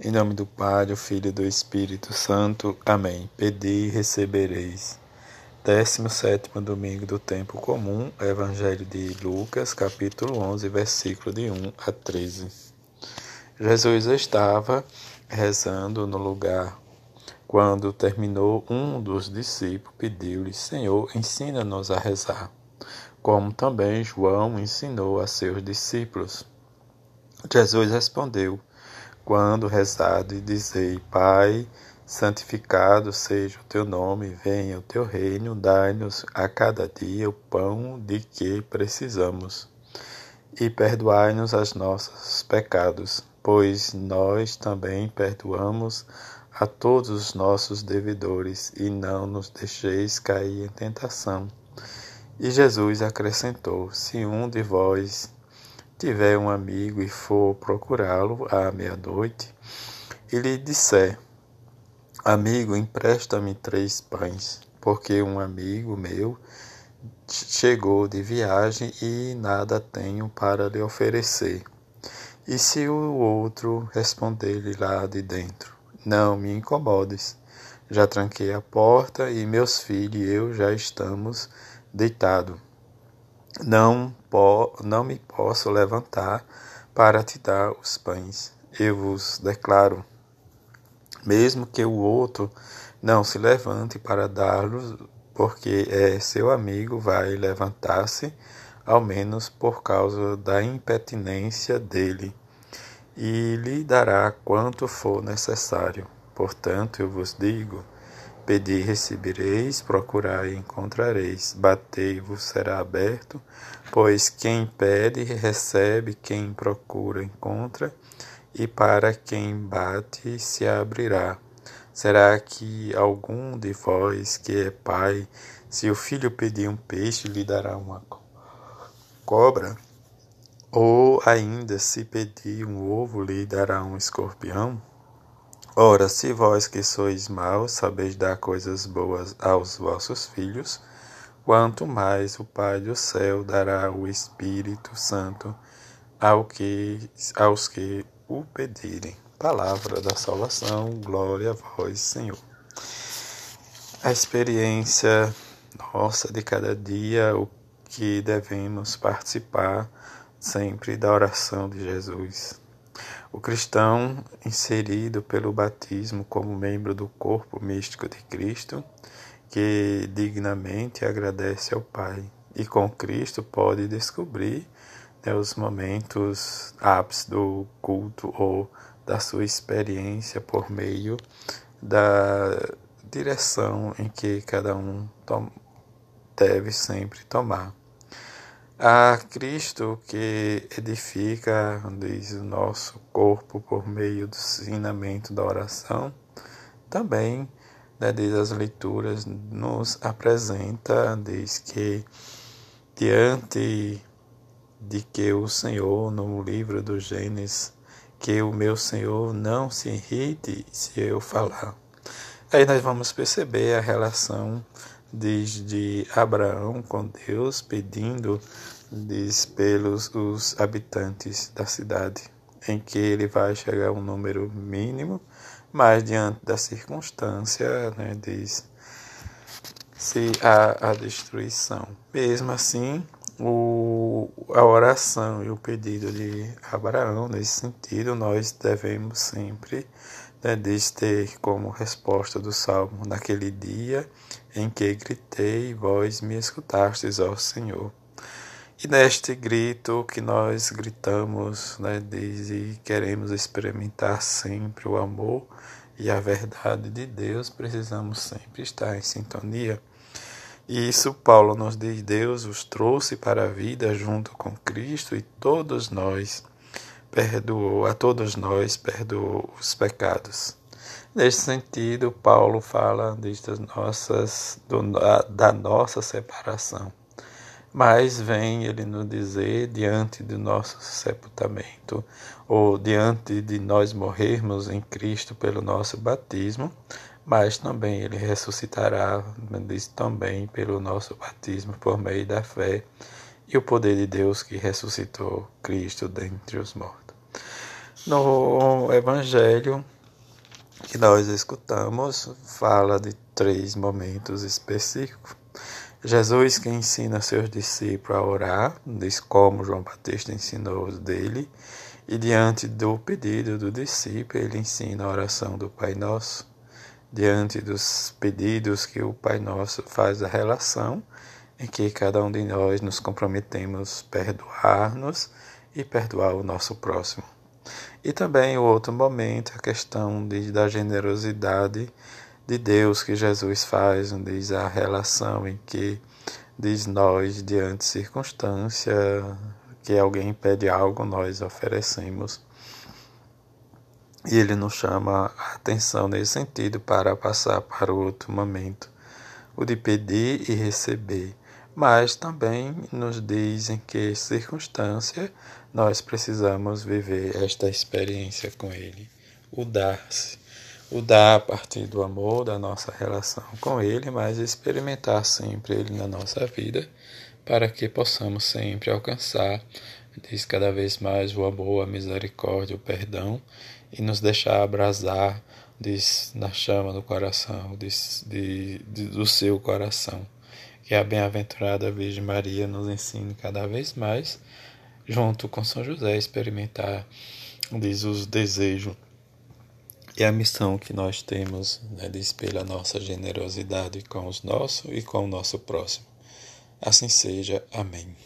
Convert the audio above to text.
Em nome do Pai, do Filho e do Espírito Santo. Amém. Pedi e recebereis. 17 domingo do tempo comum, Evangelho de Lucas, capítulo 11, versículo de 1 a 13. Jesus estava rezando no lugar. Quando terminou, um dos discípulos pediu-lhe: Senhor, ensina-nos a rezar, como também João ensinou a seus discípulos. Jesus respondeu: quando rezado e dizei, Pai, santificado seja o teu nome, venha o teu reino, dai-nos a cada dia o pão de que precisamos. E perdoai-nos os nossos pecados, pois nós também perdoamos a todos os nossos devedores, e não nos deixeis cair em tentação. E Jesus acrescentou: Se um de vós tiver um amigo e for procurá-lo à meia-noite, e lhe disser: Amigo, empresta-me três pães, porque um amigo meu chegou de viagem e nada tenho para lhe oferecer. E se o outro responder-lhe lá de dentro: Não me incomodes, já tranquei a porta e meus filhos e eu já estamos deitados não, po, não me posso levantar para te dar os pães. Eu vos declaro, mesmo que o outro não se levante para dar-los, porque é seu amigo, vai levantar-se, ao menos por causa da impertinência dele, e lhe dará quanto for necessário. Portanto, eu vos digo, Pedi, recebereis, procurai, encontrareis, batei, vos será aberto, pois quem pede, recebe, quem procura, encontra, e para quem bate, se abrirá. Será que algum de vós que é pai, se o filho pedir um peixe, lhe dará uma cobra? Ou ainda, se pedir um ovo, lhe dará um escorpião? Ora, se vós que sois maus sabeis dar coisas boas aos vossos filhos, quanto mais o Pai do céu dará o Espírito Santo ao que, aos que o pedirem. Palavra da salvação, glória a vós, Senhor. A experiência nossa de cada dia, o que devemos participar sempre da oração de Jesus o cristão, inserido pelo batismo como membro do corpo místico de Cristo, que dignamente agradece ao Pai e com Cristo pode descobrir né, os momentos ápices do culto ou da sua experiência por meio da direção em que cada um deve sempre tomar. A Cristo que edifica, diz o nosso corpo por meio do ensinamento da oração, também, né, diz as leituras, nos apresenta, diz que diante de que o Senhor, no livro do Gênesis, que o meu Senhor não se irrite se eu falar. Aí nós vamos perceber a relação desde Abraão com Deus, pedindo diz, pelos os habitantes da cidade, em que ele vai chegar a um número mínimo, mas diante da circunstância, né, diz se há a destruição. Mesmo assim, o, a oração e o pedido de Abraão, nesse sentido, nós devemos sempre né, ter como resposta do Salmo, naquele dia em que gritei, vós me escutastes, ó Senhor. E neste grito que nós gritamos, né, e queremos experimentar sempre o amor e a verdade de Deus, precisamos sempre estar em sintonia. E isso Paulo nos diz: Deus os trouxe para a vida junto com Cristo e todos nós perdoou, a todos nós perdoou os pecados. Neste sentido, Paulo fala das nossas, do, da nossa separação. Mas vem ele nos dizer, diante do nosso sepultamento, ou diante de nós morrermos em Cristo pelo nosso batismo, mas também ele ressuscitará, diz também pelo nosso batismo por meio da fé e o poder de Deus que ressuscitou Cristo dentre os mortos. No Evangelho que nós escutamos, fala de três momentos específicos. Jesus que ensina seus discípulos a orar, diz como João Batista ensinou dele, e diante do pedido do discípulo, ele ensina a oração do Pai Nosso. Diante dos pedidos que o Pai Nosso faz a relação, em que cada um de nós nos comprometemos perdoar-nos e perdoar o nosso próximo. E também o outro momento, a questão de, da generosidade de Deus que Jesus faz, diz a relação em que diz nós, diante circunstância, que alguém pede algo, nós oferecemos. E ele nos chama a atenção nesse sentido para passar para o outro momento, o de pedir e receber mas também nos diz em que circunstância nós precisamos viver esta experiência com Ele, o dar-se. O dar a partir do amor, da nossa relação com Ele, mas experimentar sempre Ele na nossa vida, para que possamos sempre alcançar, diz cada vez mais, o amor, a misericórdia, o perdão, e nos deixar abrasar, diz, na chama do coração, diz, de, de, do seu coração que a bem-aventurada Virgem Maria nos ensine cada vez mais, junto com São José, experimentar, diz, os desejos e a missão que nós temos, né, diz, pela nossa generosidade com os nossos e com o nosso próximo. Assim seja. Amém.